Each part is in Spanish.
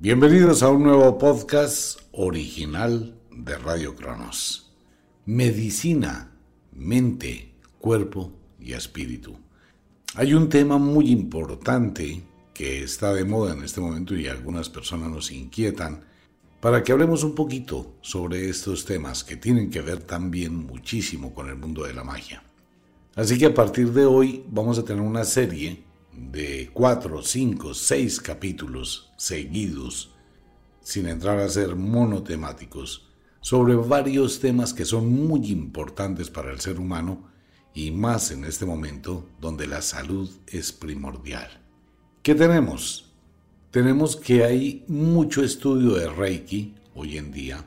Bienvenidos a un nuevo podcast original de Radio Cronos. Medicina, mente, cuerpo y espíritu. Hay un tema muy importante que está de moda en este momento y algunas personas nos inquietan para que hablemos un poquito sobre estos temas que tienen que ver también muchísimo con el mundo de la magia. Así que a partir de hoy vamos a tener una serie de cuatro, cinco, seis capítulos seguidos, sin entrar a ser monotemáticos, sobre varios temas que son muy importantes para el ser humano y más en este momento donde la salud es primordial. ¿Qué tenemos? Tenemos que hay mucho estudio de Reiki hoy en día.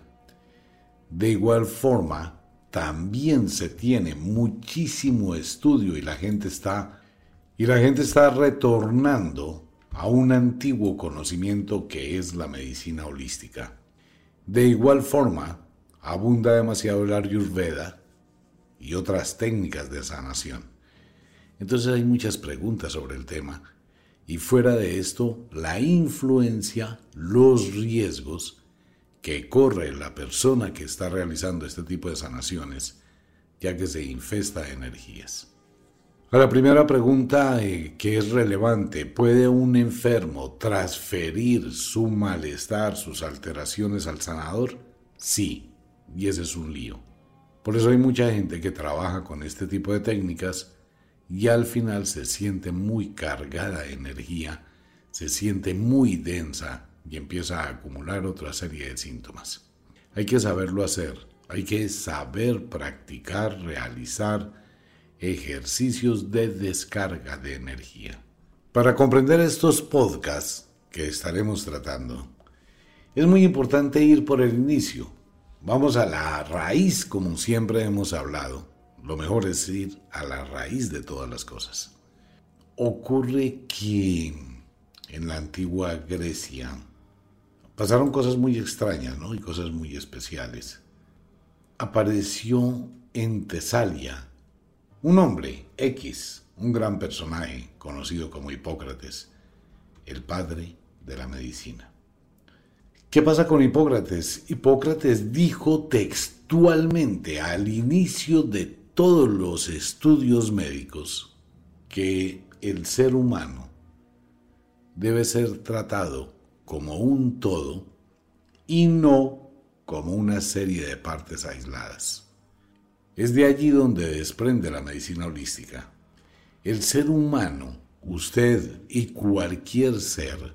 De igual forma, también se tiene muchísimo estudio y la gente está y la gente está retornando a un antiguo conocimiento que es la medicina holística. De igual forma, abunda demasiado el Ayurveda y otras técnicas de sanación. Entonces hay muchas preguntas sobre el tema. Y fuera de esto, la influencia, los riesgos que corre la persona que está realizando este tipo de sanaciones, ya que se infesta de energías. A la primera pregunta eh, que es relevante, ¿puede un enfermo transferir su malestar, sus alteraciones al sanador? Sí, y ese es un lío. Por eso hay mucha gente que trabaja con este tipo de técnicas y al final se siente muy cargada de energía, se siente muy densa y empieza a acumular otra serie de síntomas. Hay que saberlo hacer, hay que saber practicar, realizar, ejercicios de descarga de energía. Para comprender estos podcasts que estaremos tratando, es muy importante ir por el inicio. Vamos a la raíz, como siempre hemos hablado. Lo mejor es ir a la raíz de todas las cosas. Ocurre que en la antigua Grecia pasaron cosas muy extrañas ¿no? y cosas muy especiales. Apareció en Tesalia un hombre, X, un gran personaje conocido como Hipócrates, el padre de la medicina. ¿Qué pasa con Hipócrates? Hipócrates dijo textualmente al inicio de todos los estudios médicos que el ser humano debe ser tratado como un todo y no como una serie de partes aisladas. Es de allí donde desprende la medicina holística. El ser humano, usted y cualquier ser,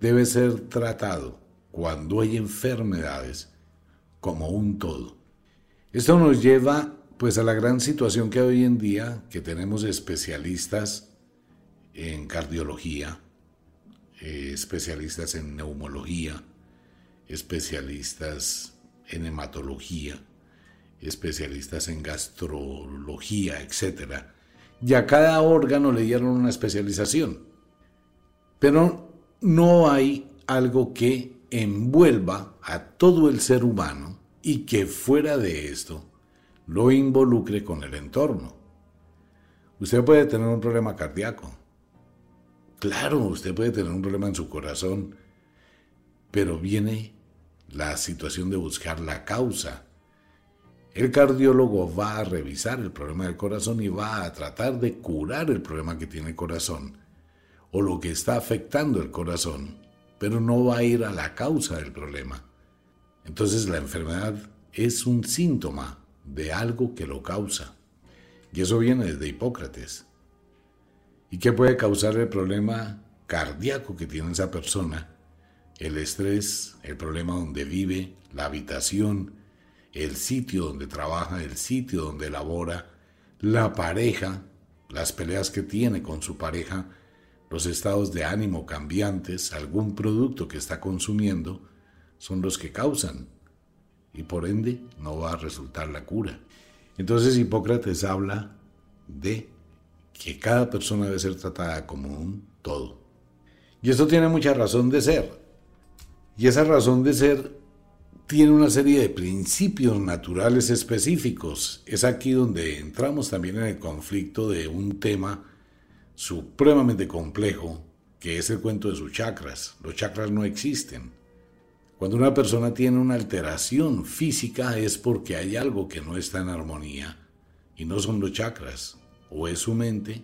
debe ser tratado cuando hay enfermedades como un todo. Esto nos lleva pues a la gran situación que hoy en día, que tenemos especialistas en cardiología, eh, especialistas en neumología, especialistas en hematología, especialistas en gastrología, etc. Y a cada órgano le dieron una especialización. Pero no hay algo que envuelva a todo el ser humano y que fuera de esto lo involucre con el entorno. Usted puede tener un problema cardíaco. Claro, usted puede tener un problema en su corazón, pero viene la situación de buscar la causa el cardiólogo va a revisar el problema del corazón y va a tratar de curar el problema que tiene el corazón o lo que está afectando el corazón, pero no va a ir a la causa del problema. Entonces la enfermedad es un síntoma de algo que lo causa. Y eso viene desde Hipócrates. ¿Y qué puede causar el problema cardíaco que tiene esa persona? El estrés, el problema donde vive, la habitación, el sitio donde trabaja, el sitio donde labora, la pareja, las peleas que tiene con su pareja, los estados de ánimo cambiantes, algún producto que está consumiendo, son los que causan y por ende no va a resultar la cura. Entonces Hipócrates habla de que cada persona debe ser tratada como un todo. Y esto tiene mucha razón de ser. Y esa razón de ser tiene una serie de principios naturales específicos. Es aquí donde entramos también en el conflicto de un tema supremamente complejo que es el cuento de sus chakras. Los chakras no existen. Cuando una persona tiene una alteración física es porque hay algo que no está en armonía y no son los chakras. O es su mente,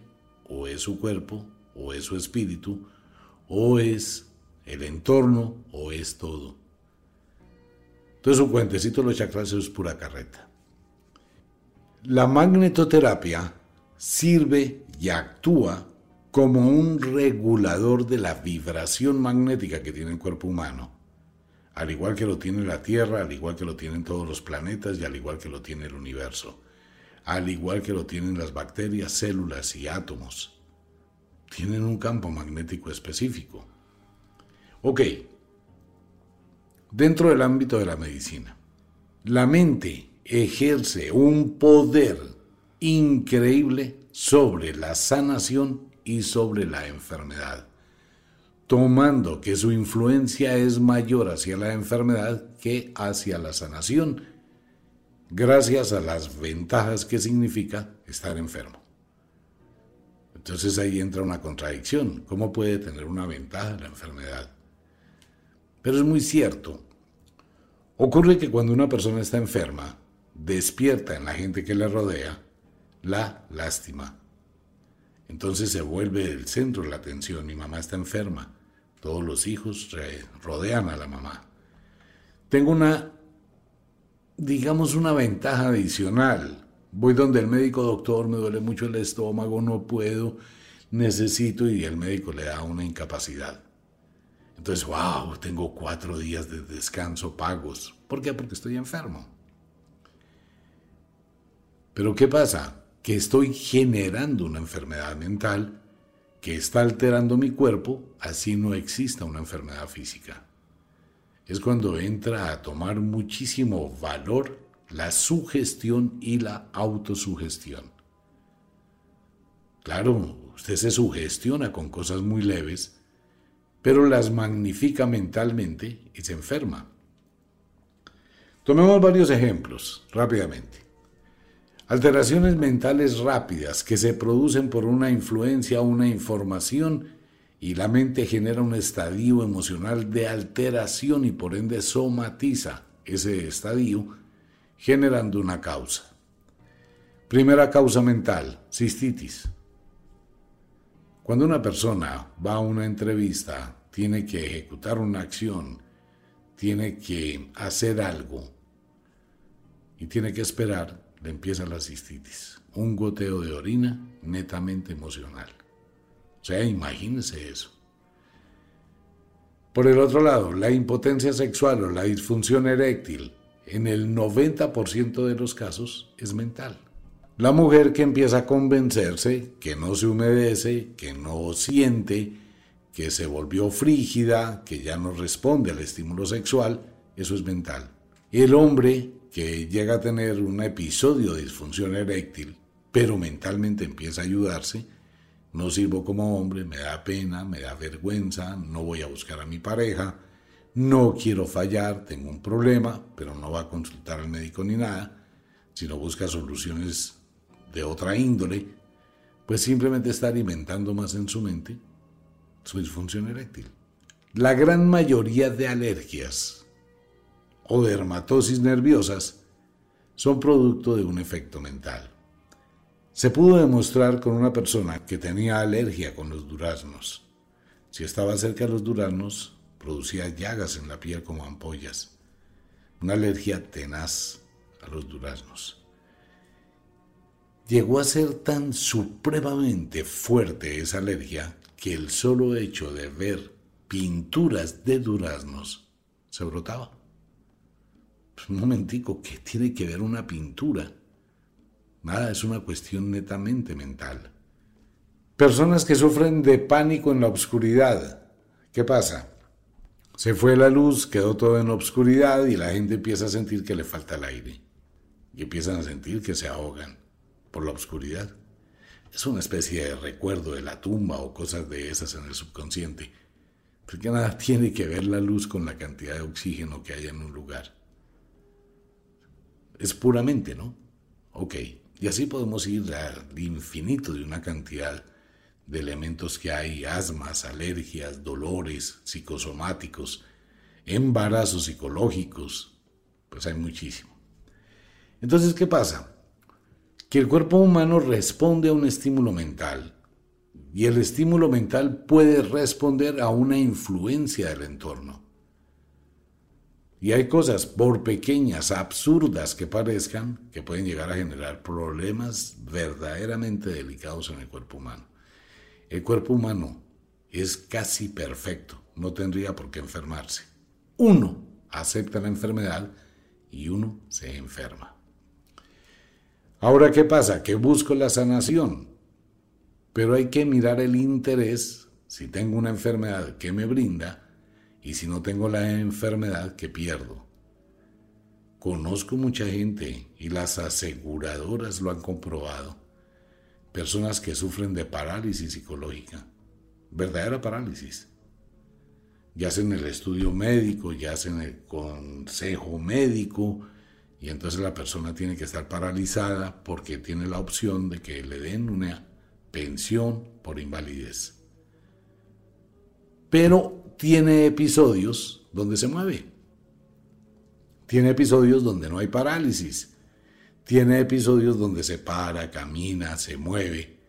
o es su cuerpo, o es su espíritu, o es el entorno, o es todo. Entonces su cuentecito de los chakras es pura carreta. La magnetoterapia sirve y actúa como un regulador de la vibración magnética que tiene el cuerpo humano, al igual que lo tiene la Tierra, al igual que lo tienen todos los planetas y al igual que lo tiene el universo, al igual que lo tienen las bacterias, células y átomos. Tienen un campo magnético específico. Ok, dentro del ámbito de la medicina, la mente ejerce un poder increíble sobre la sanación y sobre la enfermedad, tomando que su influencia es mayor hacia la enfermedad que hacia la sanación, gracias a las ventajas que significa estar enfermo. Entonces ahí entra una contradicción. ¿Cómo puede tener una ventaja la enfermedad? Pero es muy cierto. Ocurre que cuando una persona está enferma, despierta en la gente que le rodea la lástima. Entonces se vuelve el centro de la atención. Mi mamá está enferma. Todos los hijos rodean a la mamá. Tengo una, digamos, una ventaja adicional. Voy donde el médico, doctor, me duele mucho el estómago, no puedo, necesito, y el médico le da una incapacidad. Entonces, wow, tengo cuatro días de descanso pagos. ¿Por qué? Porque estoy enfermo. Pero ¿qué pasa? Que estoy generando una enfermedad mental que está alterando mi cuerpo, así no exista una enfermedad física. Es cuando entra a tomar muchísimo valor la sugestión y la autosugestión. Claro, usted se sugestiona con cosas muy leves, pero las magnifica mentalmente y se enferma. Tomemos varios ejemplos rápidamente. Alteraciones mentales rápidas que se producen por una influencia o una información y la mente genera un estadio emocional de alteración y por ende somatiza ese estadio generando una causa. Primera causa mental, cistitis. Cuando una persona va a una entrevista, tiene que ejecutar una acción, tiene que hacer algo y tiene que esperar le empieza la cistitis. Un goteo de orina netamente emocional. O sea, imagínense eso. Por el otro lado, la impotencia sexual o la disfunción eréctil, en el 90% de los casos, es mental. La mujer que empieza a convencerse que no se humedece, que no siente, que se volvió frígida, que ya no responde al estímulo sexual, eso es mental. El hombre que llega a tener un episodio de disfunción eréctil, pero mentalmente empieza a ayudarse, no sirvo como hombre, me da pena, me da vergüenza, no voy a buscar a mi pareja, no quiero fallar, tengo un problema, pero no va a consultar al médico ni nada, sino busca soluciones de otra índole, pues simplemente está alimentando más en su mente su disfunción eréctil. La gran mayoría de alergias o dermatosis nerviosas son producto de un efecto mental. Se pudo demostrar con una persona que tenía alergia con los duraznos. Si estaba cerca de los duraznos, producía llagas en la piel como ampollas. Una alergia tenaz a los duraznos. Llegó a ser tan supremamente fuerte esa alergia que el solo hecho de ver pinturas de duraznos se brotaba. Pues, un momentico, ¿qué tiene que ver una pintura? Nada, es una cuestión netamente mental. Personas que sufren de pánico en la oscuridad. ¿Qué pasa? Se fue la luz, quedó todo en obscuridad y la gente empieza a sentir que le falta el aire. Y empiezan a sentir que se ahogan por la oscuridad. Es una especie de recuerdo de la tumba o cosas de esas en el subconsciente. Porque nada tiene que ver la luz con la cantidad de oxígeno que hay en un lugar es puramente, ¿no? Ok, y así podemos ir al infinito de una cantidad de elementos que hay, asmas, alergias, dolores psicosomáticos, embarazos psicológicos, pues hay muchísimo. Entonces, ¿qué pasa? Que el cuerpo humano responde a un estímulo mental y el estímulo mental puede responder a una influencia del entorno. Y hay cosas, por pequeñas, absurdas que parezcan, que pueden llegar a generar problemas verdaderamente delicados en el cuerpo humano. El cuerpo humano es casi perfecto, no tendría por qué enfermarse. Uno acepta la enfermedad y uno se enferma. Ahora, ¿qué pasa? Que busco la sanación, pero hay que mirar el interés, si tengo una enfermedad que me brinda, y si no tengo la enfermedad, ¿qué pierdo? Conozco mucha gente y las aseguradoras lo han comprobado. Personas que sufren de parálisis psicológica, verdadera parálisis. Ya hacen el estudio médico, ya hacen el consejo médico, y entonces la persona tiene que estar paralizada porque tiene la opción de que le den una pensión por invalidez. Pero tiene episodios donde se mueve. Tiene episodios donde no hay parálisis. Tiene episodios donde se para, camina, se mueve.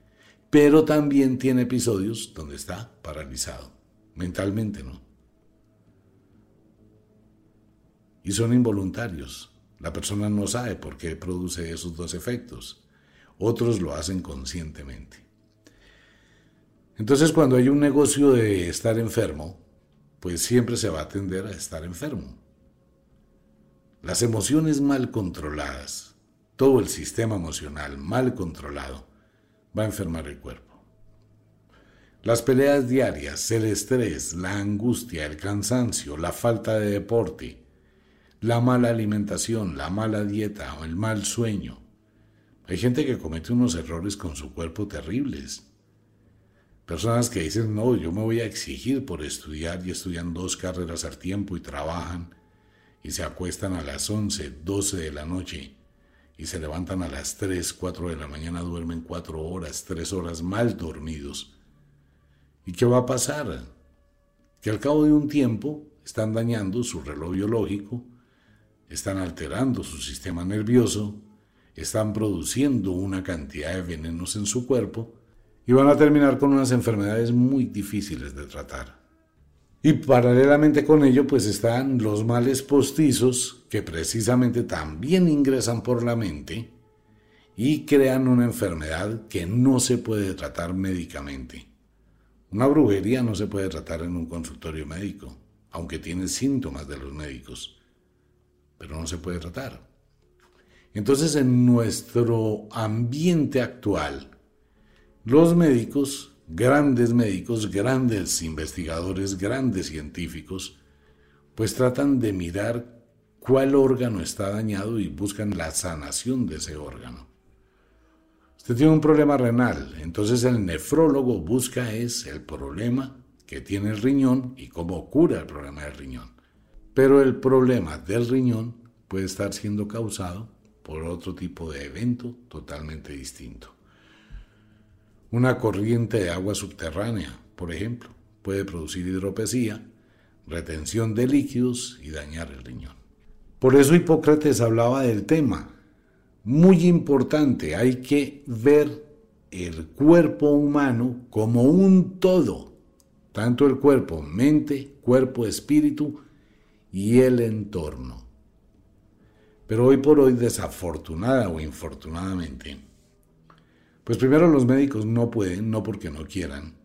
Pero también tiene episodios donde está paralizado. Mentalmente no. Y son involuntarios. La persona no sabe por qué produce esos dos efectos. Otros lo hacen conscientemente. Entonces cuando hay un negocio de estar enfermo, pues siempre se va a tender a estar enfermo. Las emociones mal controladas, todo el sistema emocional mal controlado, va a enfermar el cuerpo. Las peleas diarias, el estrés, la angustia, el cansancio, la falta de deporte, la mala alimentación, la mala dieta o el mal sueño. Hay gente que comete unos errores con su cuerpo terribles Personas que dicen, no, yo me voy a exigir por estudiar y estudian dos carreras al tiempo y trabajan y se acuestan a las 11, 12 de la noche y se levantan a las 3, 4 de la mañana, duermen 4 horas, 3 horas mal dormidos. ¿Y qué va a pasar? Que al cabo de un tiempo están dañando su reloj biológico, están alterando su sistema nervioso, están produciendo una cantidad de venenos en su cuerpo y van a terminar con unas enfermedades muy difíciles de tratar. Y paralelamente con ello, pues están los males postizos que precisamente también ingresan por la mente y crean una enfermedad que no se puede tratar médicamente. Una brujería no se puede tratar en un consultorio médico, aunque tiene síntomas de los médicos, pero no se puede tratar. Entonces, en nuestro ambiente actual, los médicos, grandes médicos, grandes investigadores, grandes científicos, pues tratan de mirar cuál órgano está dañado y buscan la sanación de ese órgano. Usted tiene un problema renal, entonces el nefrólogo busca es el problema que tiene el riñón y cómo cura el problema del riñón. Pero el problema del riñón puede estar siendo causado por otro tipo de evento totalmente distinto. Una corriente de agua subterránea, por ejemplo, puede producir hidropesía, retención de líquidos y dañar el riñón. Por eso Hipócrates hablaba del tema. Muy importante, hay que ver el cuerpo humano como un todo, tanto el cuerpo, mente, cuerpo, espíritu y el entorno. Pero hoy por hoy, desafortunada o infortunadamente, pues primero los médicos no pueden, no porque no quieran.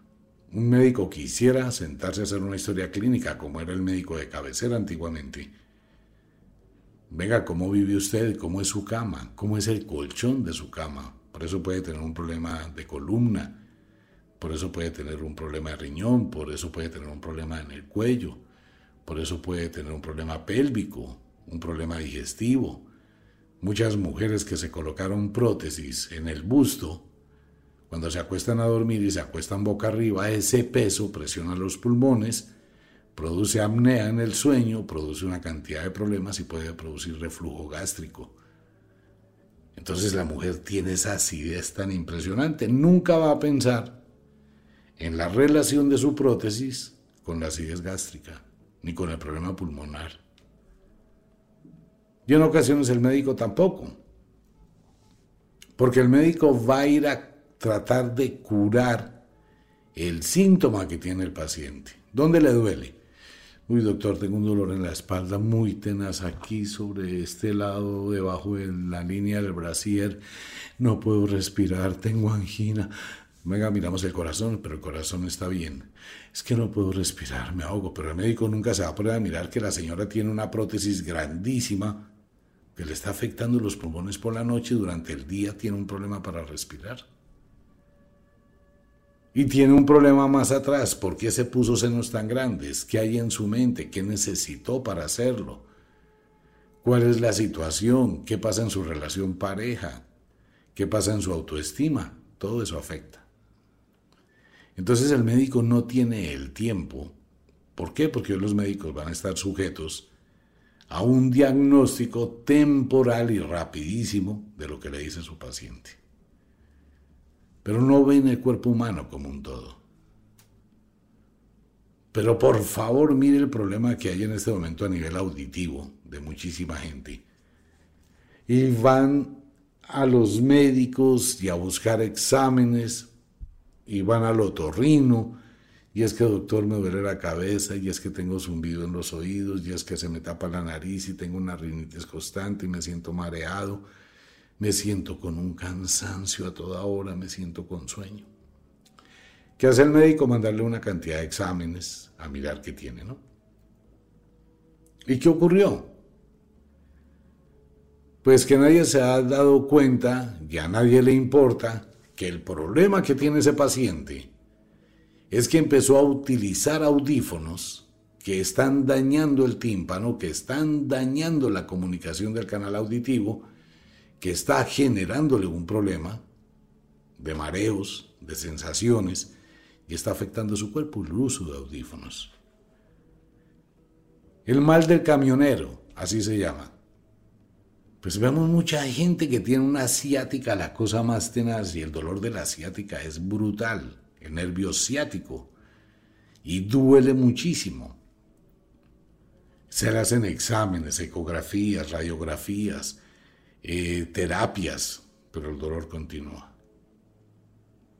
Un médico quisiera sentarse a hacer una historia clínica como era el médico de cabecera antiguamente. Venga, ¿cómo vive usted? ¿Cómo es su cama? ¿Cómo es el colchón de su cama? Por eso puede tener un problema de columna, por eso puede tener un problema de riñón, por eso puede tener un problema en el cuello, por eso puede tener un problema pélvico, un problema digestivo. Muchas mujeres que se colocaron prótesis en el busto cuando se acuestan a dormir y se acuestan boca arriba, ese peso presiona los pulmones, produce apnea en el sueño, produce una cantidad de problemas y puede producir reflujo gástrico. Entonces la mujer tiene esa acidez tan impresionante, nunca va a pensar en la relación de su prótesis con la acidez gástrica, ni con el problema pulmonar. Y en ocasiones el médico tampoco. Porque el médico va a ir a tratar de curar el síntoma que tiene el paciente. ¿Dónde le duele? Uy, doctor, tengo un dolor en la espalda muy tenaz aquí sobre este lado, debajo de la línea del brasier. No puedo respirar, tengo angina. Venga, miramos el corazón, pero el corazón está bien. Es que no puedo respirar, me ahogo, pero el médico nunca se va a poner a mirar que la señora tiene una prótesis grandísima que le está afectando los pulmones por la noche y durante el día tiene un problema para respirar. Y tiene un problema más atrás, ¿por qué se puso senos tan grandes? ¿Qué hay en su mente? ¿Qué necesitó para hacerlo? ¿Cuál es la situación? ¿Qué pasa en su relación pareja? ¿Qué pasa en su autoestima? Todo eso afecta. Entonces el médico no tiene el tiempo. ¿Por qué? Porque los médicos van a estar sujetos a un diagnóstico temporal y rapidísimo de lo que le dice su paciente. Pero no ven el cuerpo humano como un todo. Pero por favor mire el problema que hay en este momento a nivel auditivo de muchísima gente. Y van a los médicos y a buscar exámenes y van al otorrino y es que doctor me duele la cabeza, y es que tengo zumbido en los oídos, y es que se me tapa la nariz y tengo una rinitis constante y me siento mareado, me siento con un cansancio a toda hora, me siento con sueño. ¿Qué hace el médico? Mandarle una cantidad de exámenes a mirar qué tiene, ¿no? ¿Y qué ocurrió? Pues que nadie se ha dado cuenta, y a nadie le importa, que el problema que tiene ese paciente es que empezó a utilizar audífonos que están dañando el tímpano, que están dañando la comunicación del canal auditivo, que está generándole un problema de mareos, de sensaciones, y está afectando su cuerpo el uso de audífonos. El mal del camionero, así se llama. Pues vemos mucha gente que tiene una asiática, la cosa más tenaz, y el dolor de la asiática es brutal el nervio ciático, y duele muchísimo. Se le hacen exámenes, ecografías, radiografías, eh, terapias, pero el dolor continúa.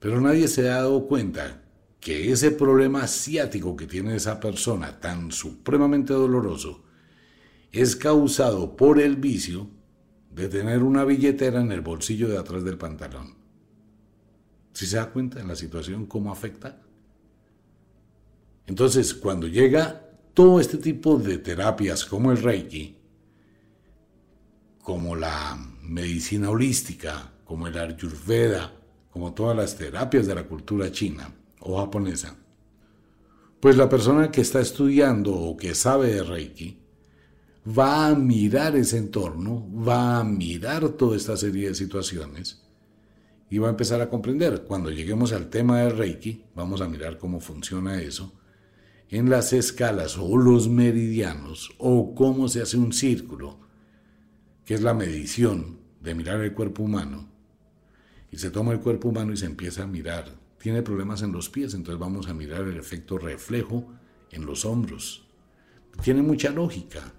Pero nadie se ha dado cuenta que ese problema ciático que tiene esa persona tan supremamente doloroso es causado por el vicio de tener una billetera en el bolsillo de atrás del pantalón. Si se da cuenta en la situación cómo afecta? Entonces, cuando llega todo este tipo de terapias como el Reiki, como la medicina holística, como el Ayurveda, como todas las terapias de la cultura china o japonesa, pues la persona que está estudiando o que sabe de Reiki va a mirar ese entorno, va a mirar toda esta serie de situaciones y va a empezar a comprender. Cuando lleguemos al tema del Reiki, vamos a mirar cómo funciona eso en las escalas o los meridianos o cómo se hace un círculo, que es la medición de mirar el cuerpo humano. Y se toma el cuerpo humano y se empieza a mirar. Tiene problemas en los pies, entonces vamos a mirar el efecto reflejo en los hombros. Tiene mucha lógica.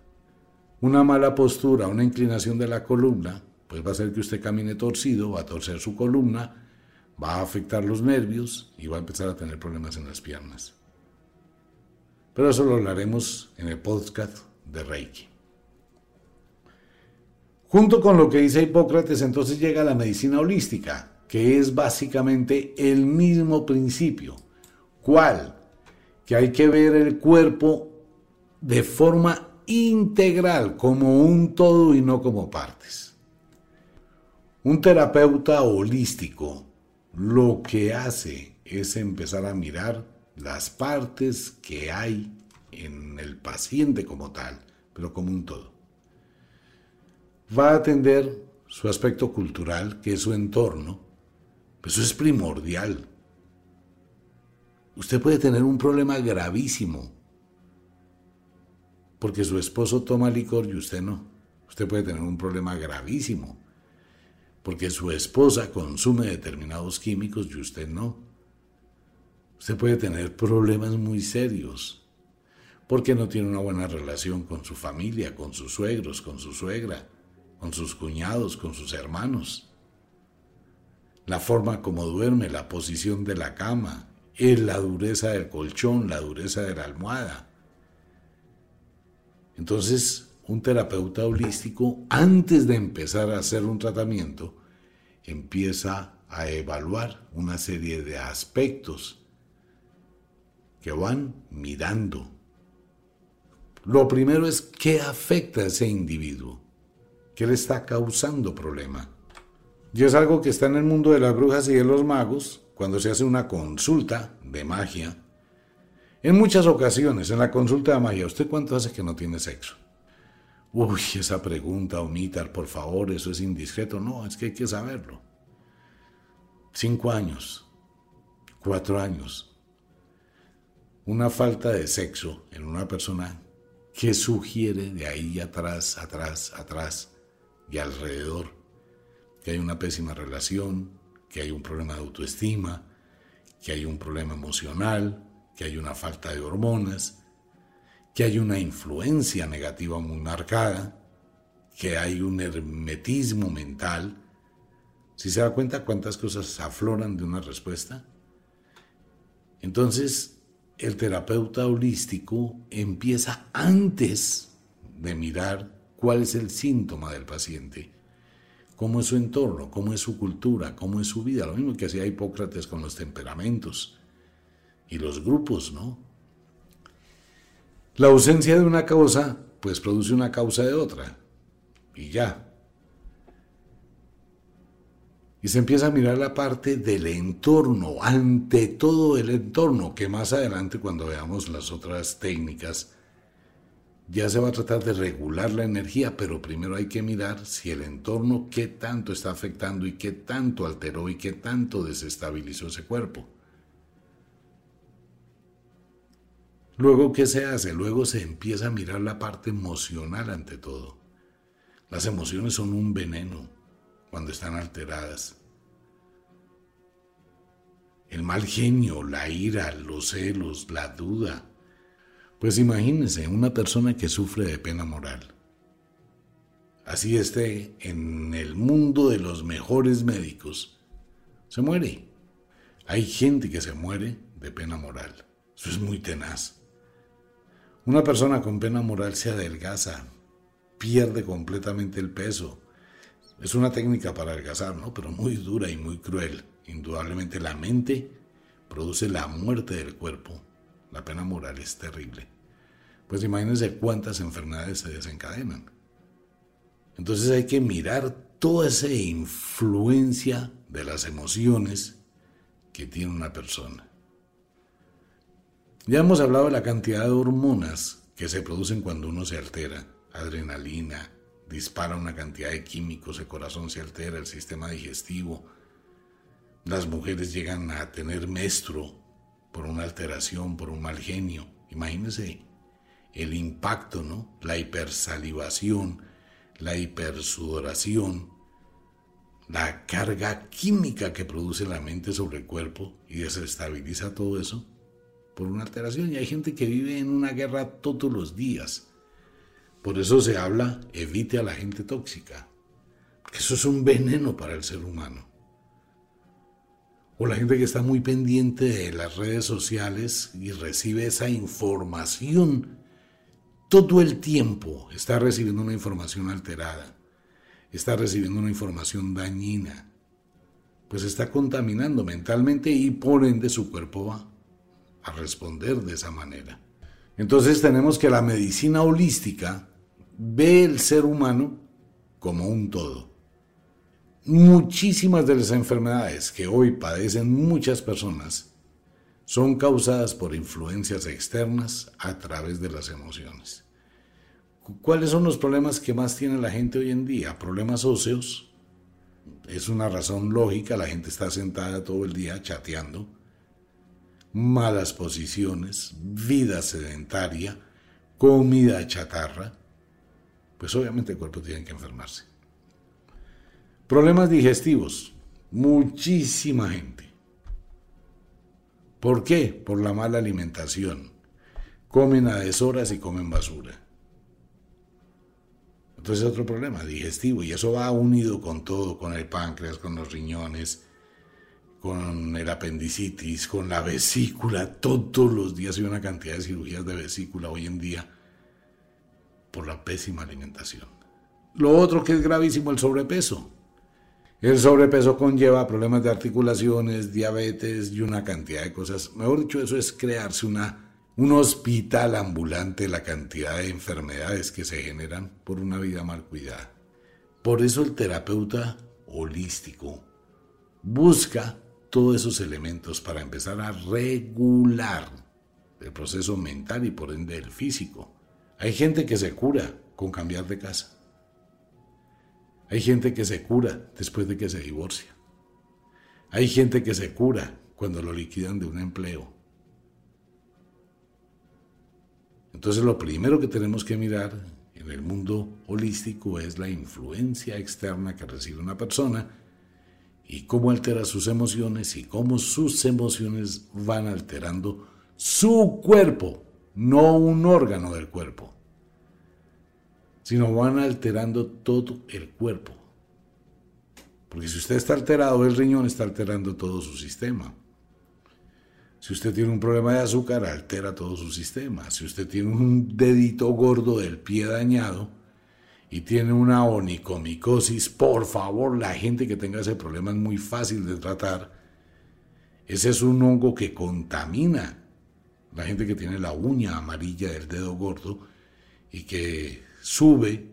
Una mala postura, una inclinación de la columna pues va a hacer que usted camine torcido, va a torcer su columna, va a afectar los nervios y va a empezar a tener problemas en las piernas. Pero eso lo hablaremos en el podcast de Reiki. Junto con lo que dice Hipócrates, entonces llega la medicina holística, que es básicamente el mismo principio. ¿Cuál? Que hay que ver el cuerpo de forma integral, como un todo y no como partes. Un terapeuta holístico lo que hace es empezar a mirar las partes que hay en el paciente como tal, pero como un todo. Va a atender su aspecto cultural, que es su entorno, eso es primordial. Usted puede tener un problema gravísimo porque su esposo toma licor y usted no. Usted puede tener un problema gravísimo porque su esposa consume determinados químicos y usted no. usted puede tener problemas muy serios porque no tiene una buena relación con su familia, con sus suegros, con su suegra, con sus cuñados, con sus hermanos. La forma como duerme, la posición de la cama, es la dureza del colchón, la dureza de la almohada. Entonces, un terapeuta holístico, antes de empezar a hacer un tratamiento, empieza a evaluar una serie de aspectos que van mirando. Lo primero es qué afecta a ese individuo, qué le está causando problema. Y es algo que está en el mundo de las brujas y de los magos, cuando se hace una consulta de magia. En muchas ocasiones, en la consulta de magia, ¿usted cuánto hace que no tiene sexo? Uy, esa pregunta, omitar, por favor, eso es indiscreto. No, es que hay que saberlo. Cinco años, cuatro años. Una falta de sexo en una persona que sugiere de ahí atrás, atrás, atrás y alrededor que hay una pésima relación, que hay un problema de autoestima, que hay un problema emocional, que hay una falta de hormonas, que hay una influencia negativa muy marcada, que hay un hermetismo mental. Si se da cuenta cuántas cosas afloran de una respuesta, entonces el terapeuta holístico empieza antes de mirar cuál es el síntoma del paciente, cómo es su entorno, cómo es su cultura, cómo es su vida, lo mismo que hacía Hipócrates con los temperamentos y los grupos, ¿no? La ausencia de una causa, pues produce una causa de otra. Y ya. Y se empieza a mirar la parte del entorno, ante todo el entorno, que más adelante cuando veamos las otras técnicas, ya se va a tratar de regular la energía, pero primero hay que mirar si el entorno qué tanto está afectando y qué tanto alteró y qué tanto desestabilizó ese cuerpo. Luego, ¿qué se hace? Luego se empieza a mirar la parte emocional ante todo. Las emociones son un veneno cuando están alteradas. El mal genio, la ira, los celos, la duda. Pues imagínense una persona que sufre de pena moral. Así esté en el mundo de los mejores médicos, se muere. Hay gente que se muere de pena moral. Eso es muy tenaz. Una persona con pena moral se adelgaza, pierde completamente el peso. Es una técnica para adelgazar, ¿no? Pero muy dura y muy cruel. Indudablemente la mente produce la muerte del cuerpo. La pena moral es terrible. Pues imagínense cuántas enfermedades se desencadenan. Entonces hay que mirar toda esa influencia de las emociones que tiene una persona. Ya hemos hablado de la cantidad de hormonas que se producen cuando uno se altera. Adrenalina, dispara una cantidad de químicos, el corazón se altera, el sistema digestivo. Las mujeres llegan a tener menstruo por una alteración, por un mal genio. Imagínense el impacto, ¿no? La hipersalivación, la hipersudoración, la carga química que produce la mente sobre el cuerpo y desestabiliza todo eso por una alteración y hay gente que vive en una guerra todos los días. Por eso se habla, evite a la gente tóxica, eso es un veneno para el ser humano. O la gente que está muy pendiente de las redes sociales y recibe esa información todo el tiempo, está recibiendo una información alterada, está recibiendo una información dañina, pues está contaminando mentalmente y por ende su cuerpo va a responder de esa manera. Entonces tenemos que la medicina holística ve el ser humano como un todo. Muchísimas de las enfermedades que hoy padecen muchas personas son causadas por influencias externas a través de las emociones. ¿Cuáles son los problemas que más tiene la gente hoy en día? Problemas óseos. Es una razón lógica, la gente está sentada todo el día chateando malas posiciones, vida sedentaria, comida chatarra, pues obviamente el cuerpo tiene que enfermarse. Problemas digestivos, muchísima gente. ¿Por qué? Por la mala alimentación. Comen a deshoras y comen basura. Entonces es otro problema digestivo y eso va unido con todo, con el páncreas, con los riñones, con el apendicitis, con la vesícula. Todos los días hay una cantidad de cirugías de vesícula hoy en día por la pésima alimentación. Lo otro que es gravísimo, el sobrepeso. El sobrepeso conlleva problemas de articulaciones, diabetes y una cantidad de cosas. Mejor dicho, eso es crearse una, un hospital ambulante, la cantidad de enfermedades que se generan por una vida mal cuidada. Por eso el terapeuta holístico busca todos esos elementos para empezar a regular el proceso mental y por ende el físico. Hay gente que se cura con cambiar de casa. Hay gente que se cura después de que se divorcia. Hay gente que se cura cuando lo liquidan de un empleo. Entonces lo primero que tenemos que mirar en el mundo holístico es la influencia externa que recibe una persona y cómo altera sus emociones y cómo sus emociones van alterando su cuerpo, no un órgano del cuerpo sino van alterando todo el cuerpo. Porque si usted está alterado, el riñón está alterando todo su sistema. Si usted tiene un problema de azúcar, altera todo su sistema. Si usted tiene un dedito gordo del pie dañado y tiene una onicomicosis, por favor, la gente que tenga ese problema es muy fácil de tratar. Ese es un hongo que contamina. La gente que tiene la uña amarilla del dedo gordo y que sube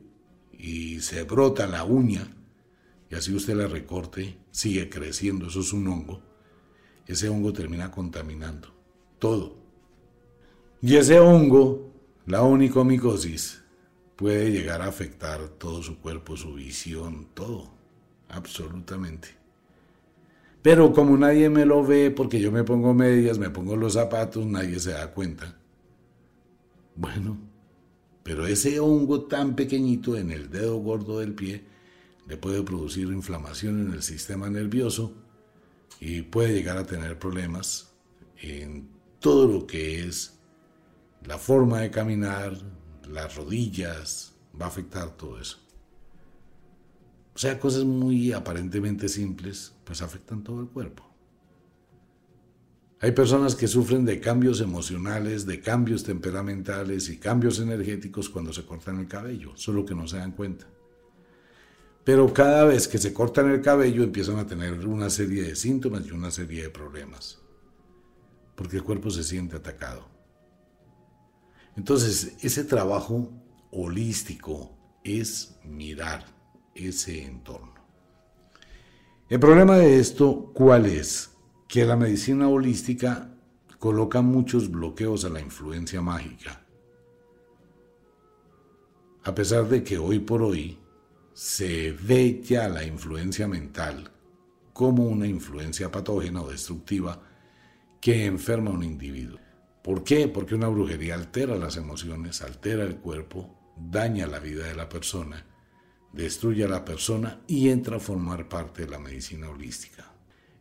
y se brota la uña, y así usted la recorte, sigue creciendo, eso es un hongo, ese hongo termina contaminando todo. Y ese hongo, la onicomicosis, puede llegar a afectar todo su cuerpo, su visión, todo, absolutamente. Pero como nadie me lo ve, porque yo me pongo medias, me pongo los zapatos, nadie se da cuenta. Bueno, pero ese hongo tan pequeñito en el dedo gordo del pie le puede producir inflamación en el sistema nervioso y puede llegar a tener problemas en todo lo que es la forma de caminar, las rodillas, va a afectar todo eso. O sea, cosas muy aparentemente simples, pues afectan todo el cuerpo. Hay personas que sufren de cambios emocionales, de cambios temperamentales y cambios energéticos cuando se cortan el cabello, solo que no se dan cuenta. Pero cada vez que se cortan el cabello empiezan a tener una serie de síntomas y una serie de problemas, porque el cuerpo se siente atacado. Entonces, ese trabajo holístico es mirar ese entorno. El problema de esto, ¿cuál es? que la medicina holística coloca muchos bloqueos a la influencia mágica. A pesar de que hoy por hoy se ve ya la influencia mental como una influencia patógena o destructiva que enferma a un individuo. ¿Por qué? Porque una brujería altera las emociones, altera el cuerpo, daña la vida de la persona, destruye a la persona y entra a formar parte de la medicina holística.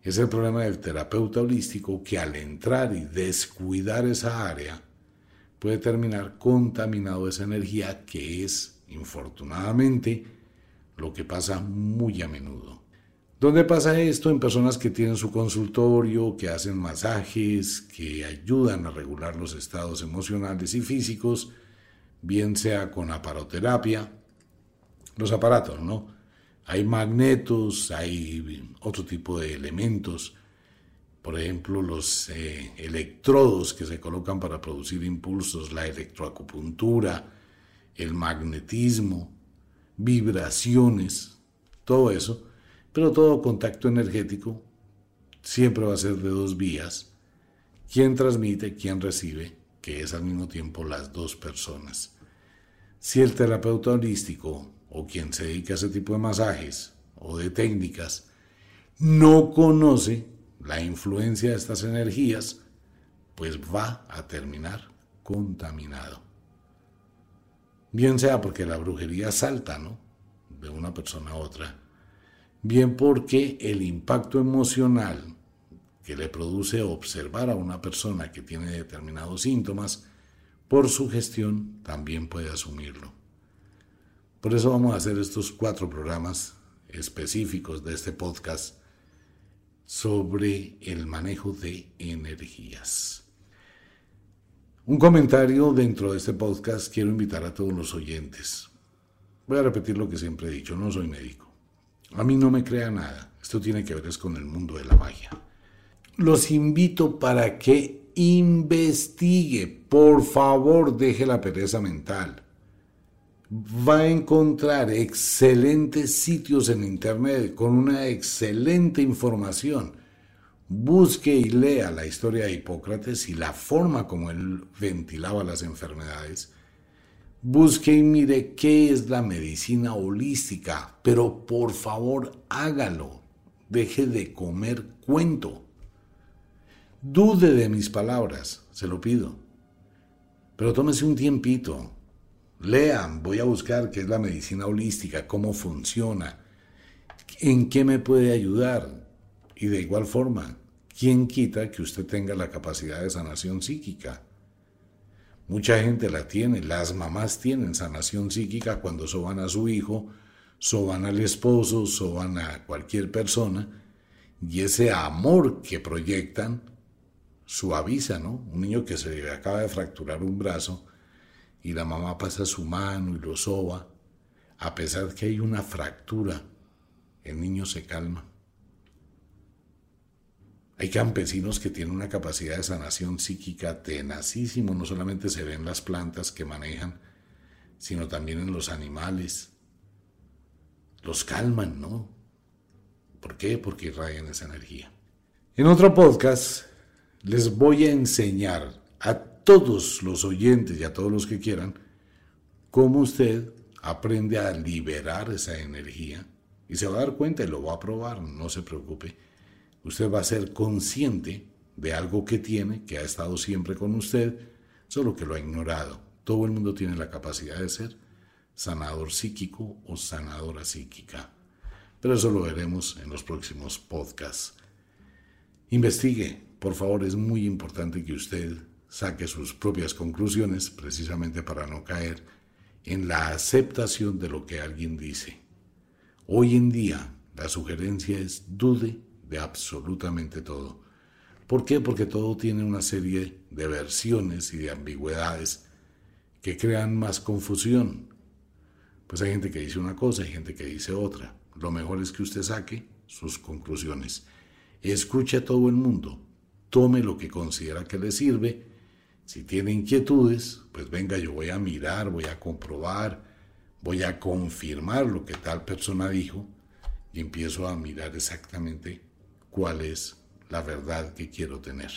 Es el problema del terapeuta holístico que al entrar y descuidar esa área puede terminar contaminado esa energía que es, infortunadamente, lo que pasa muy a menudo. ¿Dónde pasa esto? En personas que tienen su consultorio, que hacen masajes, que ayudan a regular los estados emocionales y físicos, bien sea con aparoterapia, los aparatos, ¿no? Hay magnetos, hay otro tipo de elementos, por ejemplo, los eh, electrodos que se colocan para producir impulsos, la electroacupuntura, el magnetismo, vibraciones, todo eso, pero todo contacto energético siempre va a ser de dos vías, quien transmite, quien recibe, que es al mismo tiempo las dos personas. Si el terapeuta holístico o quien se dedica a ese tipo de masajes o de técnicas no conoce la influencia de estas energías, pues va a terminar contaminado. Bien sea porque la brujería salta, ¿no? De una persona a otra. Bien porque el impacto emocional que le produce observar a una persona que tiene determinados síntomas, por su gestión también puede asumirlo. Por eso vamos a hacer estos cuatro programas específicos de este podcast sobre el manejo de energías. Un comentario dentro de este podcast quiero invitar a todos los oyentes. Voy a repetir lo que siempre he dicho, no soy médico. A mí no me crea nada. Esto tiene que ver es con el mundo de la magia. Los invito para que investigue. Por favor, deje la pereza mental. Va a encontrar excelentes sitios en Internet con una excelente información busque y lea la historia de Hipócrates y la forma como él ventilaba las enfermedades. Busque y mire qué es la medicina holística, pero por favor hágalo. Deje de comer cuento. Dude de mis palabras, se lo pido. Pero tómese un tiempito. Lean, voy a buscar qué es la medicina holística, cómo funciona, en qué me puede ayudar. Y de igual forma, ¿quién quita que usted tenga la capacidad de sanación psíquica? Mucha gente la tiene, las mamás tienen sanación psíquica cuando soban a su hijo, soban al esposo, soban a cualquier persona, y ese amor que proyectan suaviza, ¿no? Un niño que se le acaba de fracturar un brazo y la mamá pasa su mano y lo soba, a pesar que hay una fractura, el niño se calma. Hay campesinos que tienen una capacidad de sanación psíquica tenacísimo, no solamente se ven las plantas que manejan, sino también en los animales. Los calman, ¿no? ¿Por qué? Porque irradian esa energía. En otro podcast les voy a enseñar a todos los oyentes y a todos los que quieran cómo usted aprende a liberar esa energía y se va a dar cuenta y lo va a probar, no se preocupe Usted va a ser consciente de algo que tiene, que ha estado siempre con usted, solo que lo ha ignorado. Todo el mundo tiene la capacidad de ser sanador psíquico o sanadora psíquica. Pero eso lo veremos en los próximos podcasts. Investigue, por favor, es muy importante que usted saque sus propias conclusiones precisamente para no caer en la aceptación de lo que alguien dice. Hoy en día la sugerencia es dude de absolutamente todo. ¿Por qué? Porque todo tiene una serie de versiones y de ambigüedades que crean más confusión. Pues hay gente que dice una cosa, hay gente que dice otra. Lo mejor es que usted saque sus conclusiones. Escuche a todo el mundo, tome lo que considera que le sirve. Si tiene inquietudes, pues venga, yo voy a mirar, voy a comprobar, voy a confirmar lo que tal persona dijo y empiezo a mirar exactamente cuál es la verdad que quiero tener.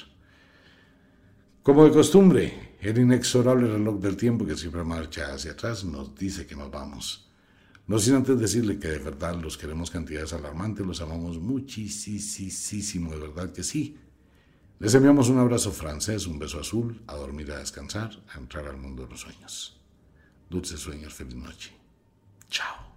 Como de costumbre, el inexorable reloj del tiempo que siempre marcha hacia atrás nos dice que nos vamos. No sin antes decirle que de verdad los queremos cantidades alarmantes, los amamos muchísimo, de verdad que sí. Les enviamos un abrazo francés, un beso azul, a dormir, a descansar, a entrar al mundo de los sueños. Dulces sueños, feliz noche. Chao.